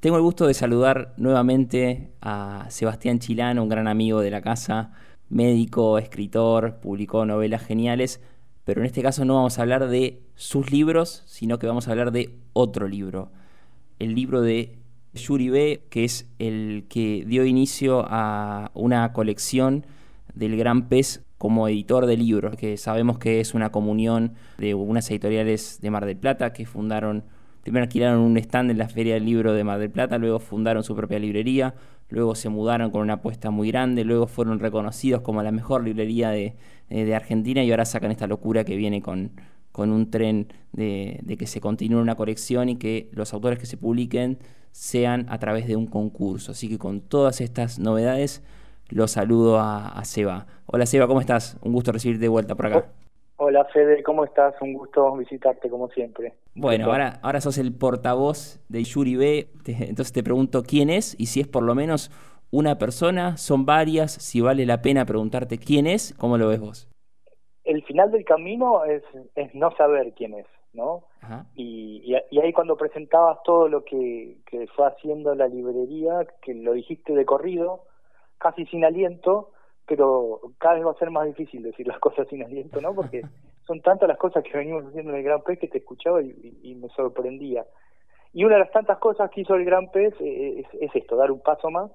Tengo el gusto de saludar nuevamente a Sebastián Chilano, un gran amigo de la casa, médico, escritor, publicó novelas geniales, pero en este caso no vamos a hablar de sus libros, sino que vamos a hablar de otro libro, el libro de Yuri B., que es el que dio inicio a una colección del Gran Pez como editor de libros, que sabemos que es una comunión de unas editoriales de Mar del Plata que fundaron Primero alquilaron un stand en la Feria del Libro de Mar del Plata, luego fundaron su propia librería, luego se mudaron con una apuesta muy grande, luego fueron reconocidos como la mejor librería de, eh, Argentina y ahora sacan esta locura que viene con, con un tren de, que se continúe una colección y que los autores que se publiquen sean a través de un concurso. Así que con todas estas novedades, los saludo a, a Seba. Hola Seba, ¿cómo estás? Un gusto recibirte de vuelta por acá. Hola Fede, ¿cómo estás? Un gusto visitarte como siempre. Bueno, ahora, ahora sos el portavoz de Yuri B, entonces te pregunto quién es y si es por lo menos una persona, son varias, si vale la pena preguntarte quién es, ¿cómo lo ves vos? El final del camino es, es no saber quién es, ¿no? Y, y, ahí cuando presentabas todo lo que, que fue haciendo la librería, que lo dijiste de corrido, casi sin aliento, pero cada vez va a ser más difícil decir las cosas sin aliento, ¿no? Porque son tantas las cosas que venimos haciendo en el Gran Pez que te escuchaba y, me sorprendía. Y una de las tantas cosas que hizo el Gran Pez eh, es, esto, dar un paso más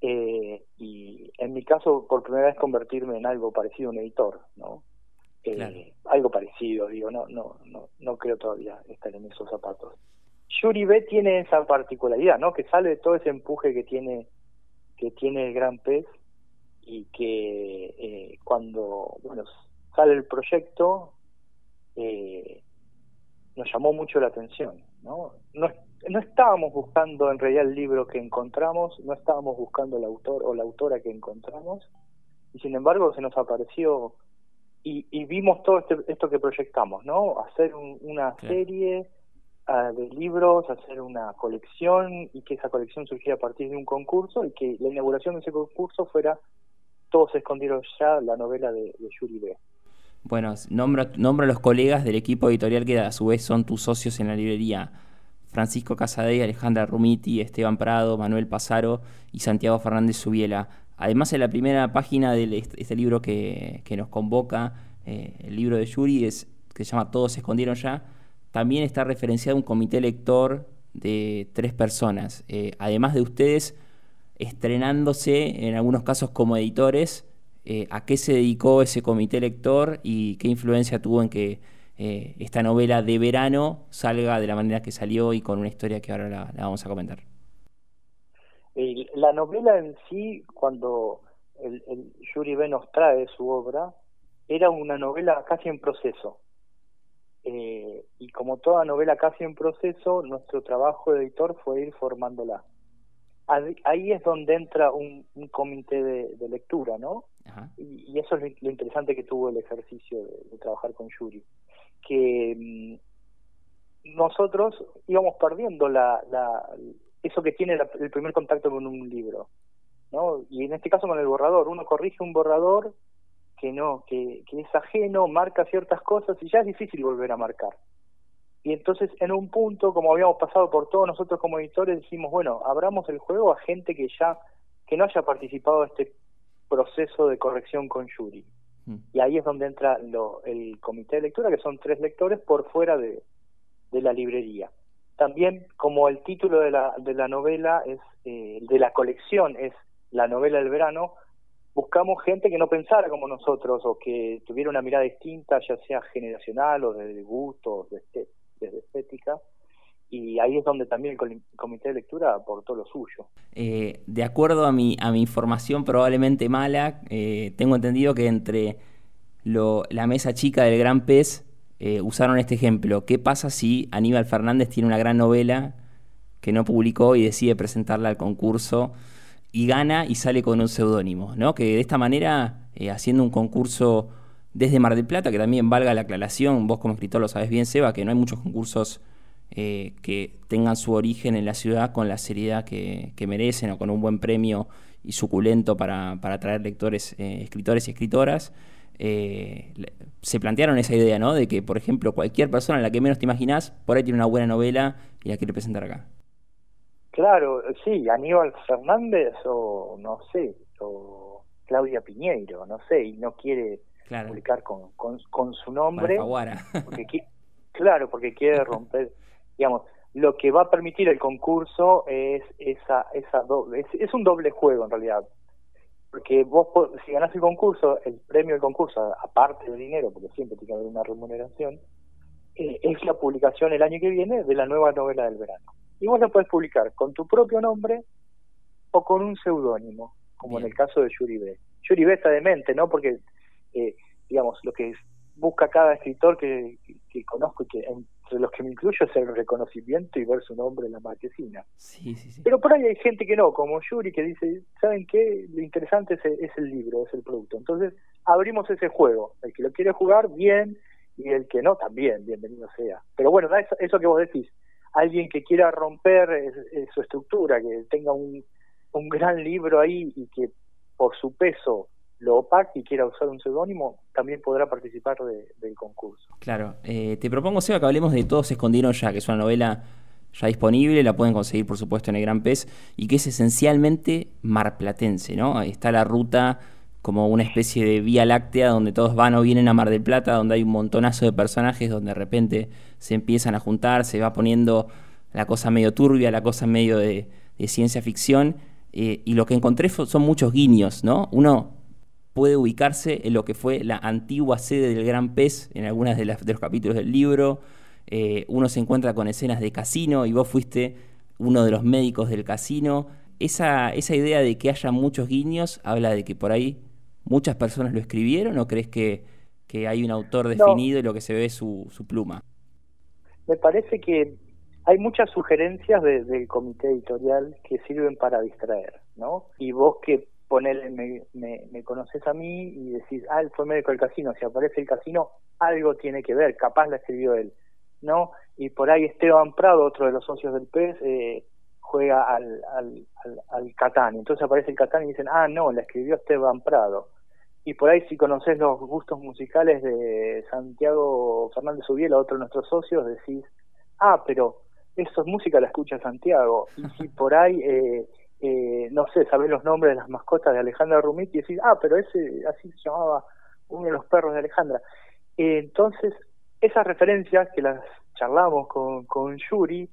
eh, y en mi caso por primera vez convertirme en algo parecido a un editor, ¿no? Eh, algo parecido, digo, no, no, no, no creo todavía estar en esos zapatos. Yuri B tiene esa particularidad, ¿no? Que sale de todo ese empuje que tiene que tiene el Gran Pez y que eh, cuando bueno sale el proyecto eh, nos llamó mucho la atención ¿no? ¿no? no estábamos buscando en realidad el libro que encontramos no estábamos buscando el autor o la autora que encontramos y sin embargo se nos apareció y, y vimos todo este, esto que proyectamos no hacer una serie ah, de libros, hacer una colección y que esa colección surgiera a partir de un concurso y que la inauguración de ese concurso fuera todos se escondieron ya la novela de, Yuri B. Bueno, nombro, a los colegas del equipo editorial que a su vez son tus socios en la librería. Francisco Casadei, Alejandra Rumiti, Esteban Prado, Manuel Pasaro y Santiago Fernández Subiela. Además, en la primera página de este libro que, nos convoca, eh, el libro de Yuri, es, que se llama Todos se escondieron ya, también está referenciado un comité lector de tres personas. Eh, además de ustedes, estrenándose en algunos casos como editores, eh, a qué se dedicó ese comité lector y qué influencia tuvo en que eh, esta novela de verano salga de la manera que salió y con una historia que ahora la, vamos a comentar. La novela en sí, cuando el, el Yuri B nos trae su obra, era una novela casi en proceso. Eh, y como toda novela casi en proceso, nuestro trabajo de editor fue ir formándola ahí es donde entra un, comité de, lectura, ¿no? Y, eso es lo, interesante que tuvo el ejercicio de, trabajar con Yuri, que mm, nosotros íbamos perdiendo la, eso que tiene el primer contacto con un libro, ¿no? Y en este caso con el borrador, uno corrige un borrador que no, que, que es ajeno, marca ciertas cosas y ya es difícil volver a marcar. Y entonces en un punto, como habíamos pasado por todos nosotros como editores, dijimos, bueno, abramos el juego a gente que ya, que no haya participado en este proceso de corrección con Yuri. Mm. Y ahí es donde entra lo, el comité de lectura, que son tres lectores por fuera de, de la librería. También, como el título de la, de la novela es, eh, de la colección es la novela del verano, buscamos gente que no pensara como nosotros o que tuviera una mirada distinta, ya sea generacional o de gusto, o de, desde estética, y ahí es donde también el comité de lectura aportó lo suyo. Eh, de acuerdo a mi, a mi información probablemente mala, eh, tengo entendido que entre la mesa chica del Gran Pez eh, usaron este ejemplo. ¿Qué pasa si Aníbal Fernández tiene una gran novela que no publicó y decide presentarla al concurso y gana y sale con un seudónimo? ¿no? Que de esta manera, haciendo un concurso desde Mar del Plata, que también valga la aclaración, vos como escritor lo sabes bien, Seba, que no hay muchos concursos eh, que tengan su origen en la ciudad con la seriedad que, merecen o con un buen premio y suculento para, atraer lectores, eh, escritores y escritoras. Eh, se plantearon esa idea, ¿no? De que, por ejemplo, cualquier persona en la que menos te imaginas, por ahí tiene una buena novela y la quiere presentar acá. Claro, sí, Aníbal Fernández o no sé, o Claudia Piñeiro, no sé, y no quiere publicar con, con, su nombre. porque claro, porque quiere romper, digamos, lo que va a permitir el concurso es esa, esa doble, es, un doble juego en realidad. Porque vos, si ganás el concurso, el premio del concurso, aparte del dinero, porque siempre tiene que haber una remuneración, eh, es la publicación el año que viene de la nueva novela del verano. Y vos la puedes publicar con tu propio nombre o con un seudónimo, como en el caso de Yuri B. Yuri B está demente, ¿no? Porque, eh, digamos, lo que busca cada escritor que, conozco y que entre los que me incluyo es el reconocimiento y ver su nombre en la marquesina. Sí, sí, sí. Pero por ahí hay gente que no, como Yuri, que dice, ¿saben qué? Lo interesante es, es el libro, es el producto. Entonces, abrimos ese juego. El que lo quiere jugar, bien, y el que no, también, bienvenido sea. Pero bueno, eso, eso que vos decís, alguien que quiera romper su estructura, que tenga un, un gran libro ahí y que por su peso lo opaque y quiera usar un seudónimo, también podrá participar del concurso. Claro. Eh, te propongo, Seba, que hablemos de Todos se escondieron ya, que es una novela ya disponible, la pueden conseguir, por supuesto, en el Gran Pez, y que es esencialmente marplatense, ¿no? Está la ruta como una especie de vía láctea donde todos van o vienen a Mar del Plata, donde hay un montonazo de personajes, donde de repente se empiezan a juntar, se va poniendo la cosa medio turbia, la cosa medio de, ciencia ficción, eh, y lo que encontré son muchos guiños, ¿no? Uno puede ubicarse en lo que fue la antigua sede del Gran Pez en algunos de, los capítulos del libro, eh, uno se encuentra con escenas de casino y vos fuiste uno de los médicos del casino. Esa, esa idea de que haya muchos guiños habla de que por ahí muchas personas lo escribieron o crees que, que hay un autor definido y lo que se ve es su, su pluma? Me parece que hay muchas sugerencias del comité editorial que sirven para distraer, ¿no? Y vos que ponele, me, me, conoces a mí y decís, ah, él fue médico del casino, si aparece el casino, algo tiene que ver, capaz la escribió él, ¿no? Y por ahí Esteban Prado, otro de los socios del PES, eh, juega al, al, al, al Catán, entonces aparece el Catán y dicen, ah, no, la escribió Esteban Prado y por ahí si conoces los gustos musicales de Santiago Fernández Ubiela, otro de nuestros socios, decís, ah, pero eso es música la escucha Santiago. Y si por ahí, eh, eh, no sé, sabés los nombres de las mascotas de Alejandra Rumit y decís, ah, pero ese así se llamaba uno de los perros de Alejandra. entonces, esas referencias que las charlamos con, con Yuri,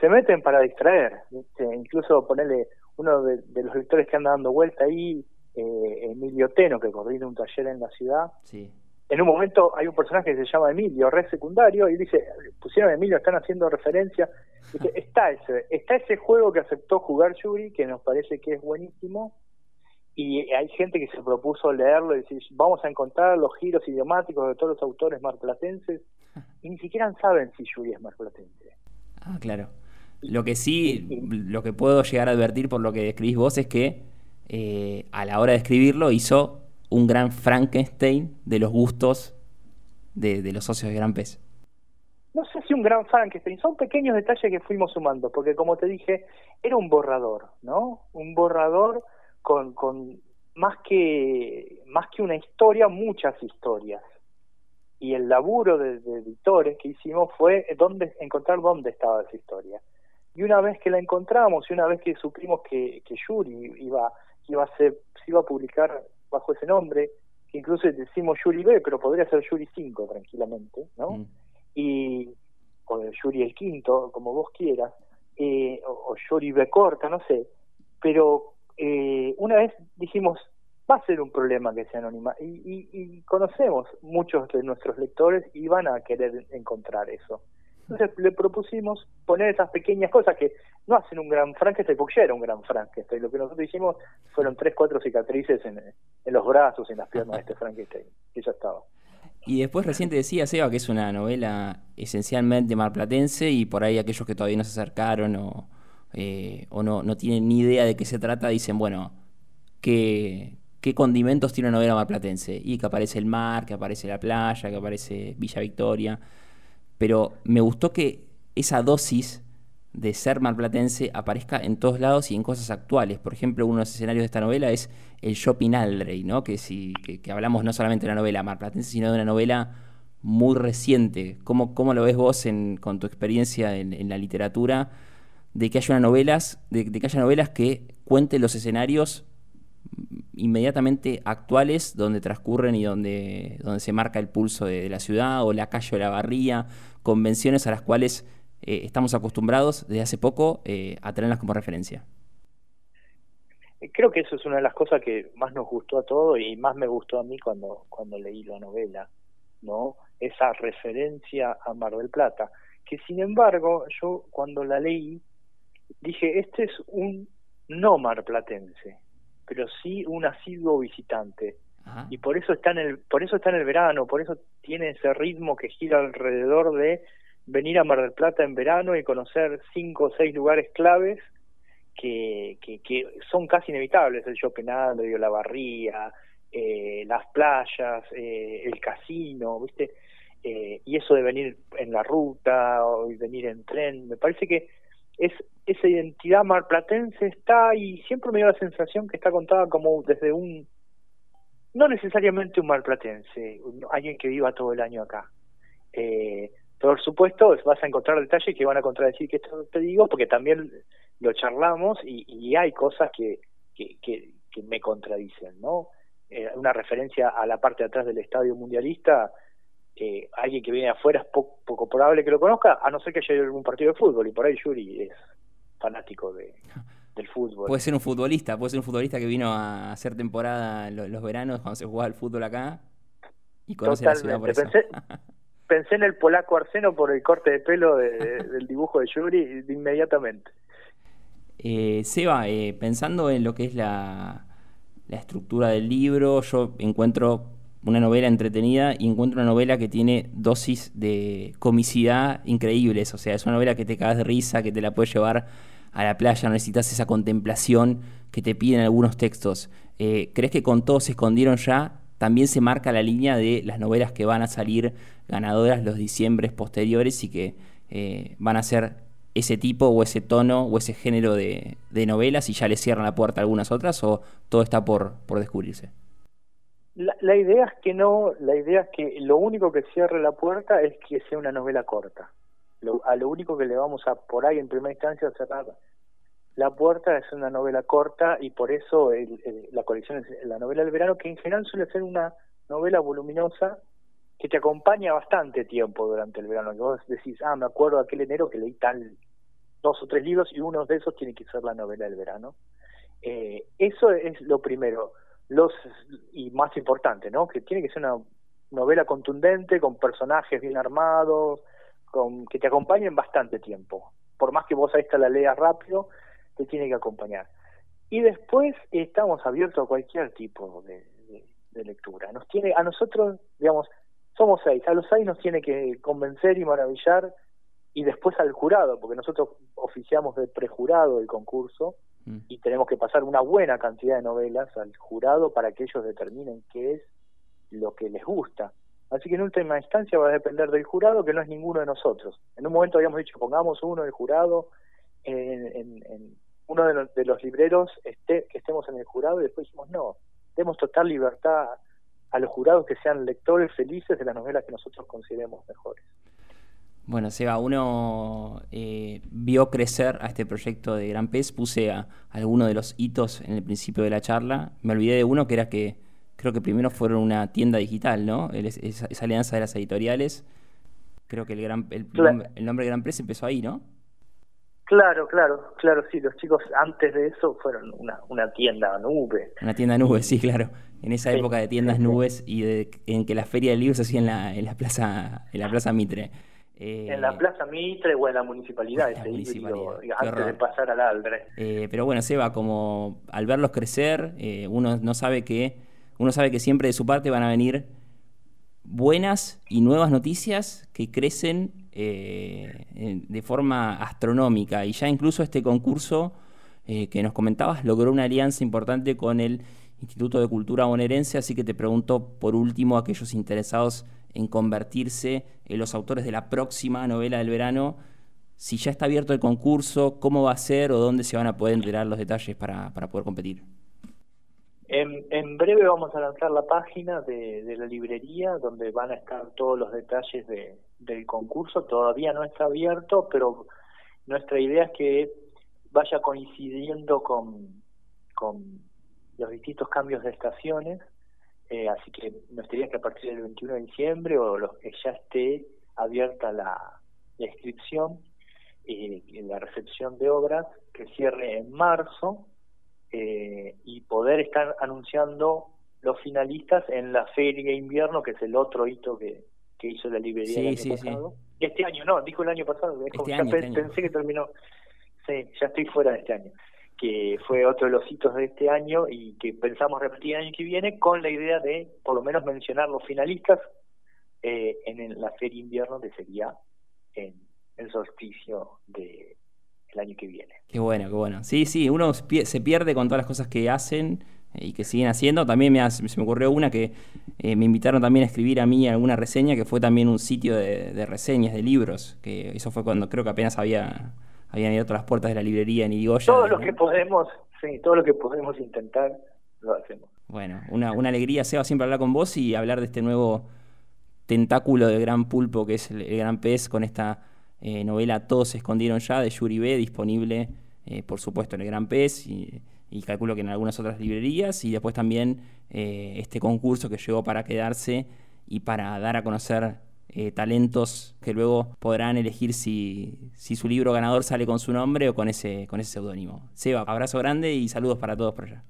se meten para distraer. Incluso ponerle uno de, los lectores que anda dando vuelta ahí, eh, Emilio Teno, que coordina un taller en la ciudad. En un momento hay un personaje que se llama Emilio, red secundario, y dice, pusieron a Emilio, están haciendo referencia. Dice, está ese, está ese juego que aceptó jugar Yuri, que nos parece que es buenísimo, y hay gente que se propuso leerlo y decir, vamos a encontrar los giros idiomáticos de todos los autores marplatenses, y ni siquiera saben si Yuri es marplatense. Ah, claro. Lo que sí, lo que puedo llegar a advertir por lo que describís vos es que eh, a la hora de escribirlo hizo un gran Frankenstein de los gustos de, los socios de Gran Pez. No sé si un gran Frankenstein, son pequeños detalles que fuimos sumando, porque como te dije, era un borrador, ¿no? Un borrador con, con más que más que una historia, muchas historias. Y el laburo de, editores que hicimos fue dónde, encontrar dónde estaba esa historia. Y una vez que la encontramos y una vez que supimos que, que Yuri iba iba a ser, se iba a publicar bajo ese nombre, que incluso decimos Yuri B, pero podría ser Yuri 5 tranquilamente, ¿no? Mm. Y, o Yuri el quinto, como vos quieras, eh, o, Yuri B corta, no sé, pero eh, una vez dijimos, va a ser un problema que sea anónima, y, y conocemos muchos de nuestros lectores y van a querer encontrar eso. Entonces le propusimos poner esas pequeñas cosas que no hacen un gran Frankenstein, porque ya era un gran Frankenstein. Lo que nosotros hicimos fueron tres, cuatro cicatrices en, los brazos, en las piernas de este Frankenstein, y ya estaba. Y después recién te decía, Seba, que es una novela esencialmente marplatense y por ahí aquellos que todavía no se acercaron o, eh, o no, no tienen ni idea de qué se trata dicen, bueno, ¿qué, ¿qué condimentos tiene una novela marplatense? Y que aparece el mar, que aparece la playa, que aparece Villa Victoria pero me gustó que esa dosis de ser marplatense aparezca en todos lados y en cosas actuales. Por ejemplo, uno de los escenarios de esta novela es el Shopping Aldrey, ¿no? que, si, que, hablamos no solamente de una novela marplatense, sino de una novela muy reciente. ¿Cómo, cómo lo ves vos en, con tu experiencia en, la literatura de que haya novelas, de, que haya novelas que cuenten los escenarios inmediatamente actuales donde transcurren y donde, donde se marca el pulso de, la ciudad o la calle o la barría, convenciones a las cuales eh, estamos acostumbrados desde hace poco eh, a tenerlas como referencia. Creo que eso es una de las cosas que más nos gustó a todos y más me gustó a mí cuando, cuando leí la novela, ¿no? Esa referencia a Mar del Plata, que sin embargo yo cuando la leí dije, este es un no marplatense, pero sí un asiduo visitante. Y por eso está en el por eso está en el verano, por eso tiene ese ritmo que gira alrededor de venir a Mar del Plata en verano y conocer cinco o seis lugares claves que, que, son casi inevitables, el Chopenaldo, la Barría, eh, las playas, eh, el casino, ¿viste? Eh, y eso de venir en la ruta o venir en tren, me parece que es esa identidad marplatense está y siempre me dio la sensación que está contada como desde un no necesariamente un marplatense, alguien que viva todo el año acá. Eh, por supuesto, vas a encontrar detalles que van a contradecir que esto te digo, porque también lo charlamos y, hay cosas que, que, que, me contradicen, ¿no? Eh, una referencia a la parte de atrás del estadio mundialista eh, alguien que viene afuera es poco, probable que lo conozca, a no ser que haya algún partido de fútbol, y por ahí Yuri es fanático de, del fútbol. Puede ser un futbolista, puede ser un futbolista que vino a hacer temporada los, veranos cuando se jugaba el fútbol acá y conoce la ciudad por eso. Pensé, en el polaco Arseno por el corte de pelo del dibujo de Yuri inmediatamente. Eh, Seba, eh, pensando en lo que es la, la estructura del libro, yo encuentro una novela entretenida y encuentro una novela que tiene dosis de comicidad increíbles. O sea, es una novela que te cagas de risa, que te la puedes llevar a la playa, necesitas esa contemplación que te piden algunos textos. Eh, ¿Crees que con todo se escondieron ya? También se marca la línea de las novelas que van a salir ganadoras los diciembres posteriores y que eh, van a ser ese tipo o ese tono o ese género de, de novelas y ya le cierran la puerta a algunas otras o todo está por, por descubrirse? La, idea es que no, la idea es que lo único que cierre la puerta es que sea una novela corta. a lo único que le vamos a por ahí en primera instancia cerrar la puerta es una novela corta y por eso la colección es la novela del verano que en general suele ser una novela voluminosa que te acompaña bastante tiempo durante el verano. Que vos decís, ah, me acuerdo aquel enero que leí tal dos o tres libros y uno de esos tiene que ser la novela del verano. Eh, eso es lo primero los y más importante, ¿no? Que tiene que ser una novela contundente, con personajes bien armados, con que te acompañen bastante tiempo. Por más que vos a esta la leas rápido, te tiene que acompañar. Y después estamos abiertos a cualquier tipo de, de, lectura. Nos tiene, a nosotros, digamos, somos seis, a los seis nos tiene que convencer y maravillar, y después al jurado, porque nosotros oficiamos de prejurado el concurso, Mm. y tenemos que pasar una buena cantidad de novelas al jurado para que ellos determinen qué es lo que les gusta. Así que en última instancia va a depender del jurado, que no es ninguno de nosotros. En un momento habíamos dicho, pongamos uno del jurado, en, uno de los, de los libreros esté, que estemos en el jurado, y después dijimos, no, demos total libertad a los jurados que sean lectores felices de las novelas que nosotros consideremos mejores. Bueno, Seba, uno eh, vio crecer a este proyecto de Gran Pez, puse a, algunos de los hitos en el principio de la charla, me olvidé de uno que era que creo que primero fueron una tienda digital, ¿no? esa, alianza de las editoriales, creo que el, gran, el, nombre, de Gran Pez empezó ahí, ¿no? Claro, claro, claro, sí, los chicos antes de eso fueron una, una tienda nube. Una tienda nube, sí, claro. En esa época de tiendas nubes y de, en que la feria del libro se hacía en la, en la plaza, en la plaza Mitre. Eh, en la Plaza Mitre o en la municipalidad, antes de pasar al Aldre. Eh, pero bueno, Seba, como al verlos crecer, eh, uno no sabe que, uno sabe que siempre de su parte van a venir buenas y nuevas noticias que crecen de forma astronómica. Y ya incluso este concurso que nos comentabas logró una alianza importante con el Instituto de Cultura Bonaerense, así que te pregunto por último a aquellos interesados en convertirse en los autores de la próxima novela del verano. Si ya está abierto el concurso, cómo va a ser o dónde se van a poder enterar los detalles para, para poder competir. En, breve vamos a lanzar la página de, la librería donde van a estar todos los detalles del concurso. Todavía no está abierto, pero nuestra idea es que vaya coincidiendo con, con los distintos cambios de estaciones, eh, así que me gustaría que a partir del 21 de diciembre o los que ya esté abierta la, inscripción y eh, la recepción de obras que cierre en marzo eh, y poder estar anunciando los finalistas en la feria de invierno que es el otro hito que, que hizo la librería el año pasado. Este año no dijo el año pasado este ya este pensé que terminó. Sí ya estoy fuera de este año que fue otro de los hitos de este año y que pensamos repetir el año que viene con la idea de por lo menos mencionar los finalistas eh, en la feria invierno que sería en el solsticio de el año que viene. Qué bueno, qué bueno. Sí, sí, uno se pierde con todas las cosas que hacen y que siguen haciendo. También me se me ocurrió una que eh, me invitaron también a escribir a mí alguna reseña, que fue también un sitio de, de reseñas de libros, que eso fue cuando creo que apenas había habían ido a las puertas de la librería en Irigoyen. Todo lo que podemos, sí, todo lo que podemos intentar, lo hacemos. Bueno, una, una alegría, Seba, siempre hablar con vos y hablar de este nuevo tentáculo del gran pulpo que es el, gran pez con esta eh, novela Todos se escondieron ya de Yuri B, disponible eh, por supuesto en el gran pez y, calculo que en algunas otras librerías y después también eh, este concurso que llegó para quedarse y para dar a conocer eh, talentos que luego podrán elegir si, si, su libro ganador sale con su nombre o con ese con ese seudónimo. Seba, abrazo grande y saludos para todos por allá.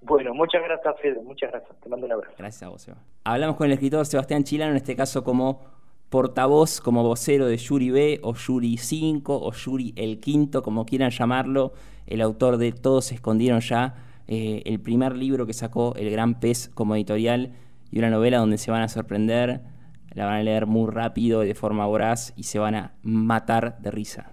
Bueno, muchas gracias, Fede. Muchas gracias. Te mando un abrazo. Gracias a vos, Seba. Hablamos con el escritor Sebastián Chilano, en este caso como portavoz, como vocero de Yuri B, o Yuri 5, o Yuri el Quinto, como quieran llamarlo, el autor de Todos se escondieron ya, eh, el primer libro que sacó El Gran Pez como editorial y una novela donde se van a sorprender la van a leer muy rápido, de forma voraz y se van a matar de risa.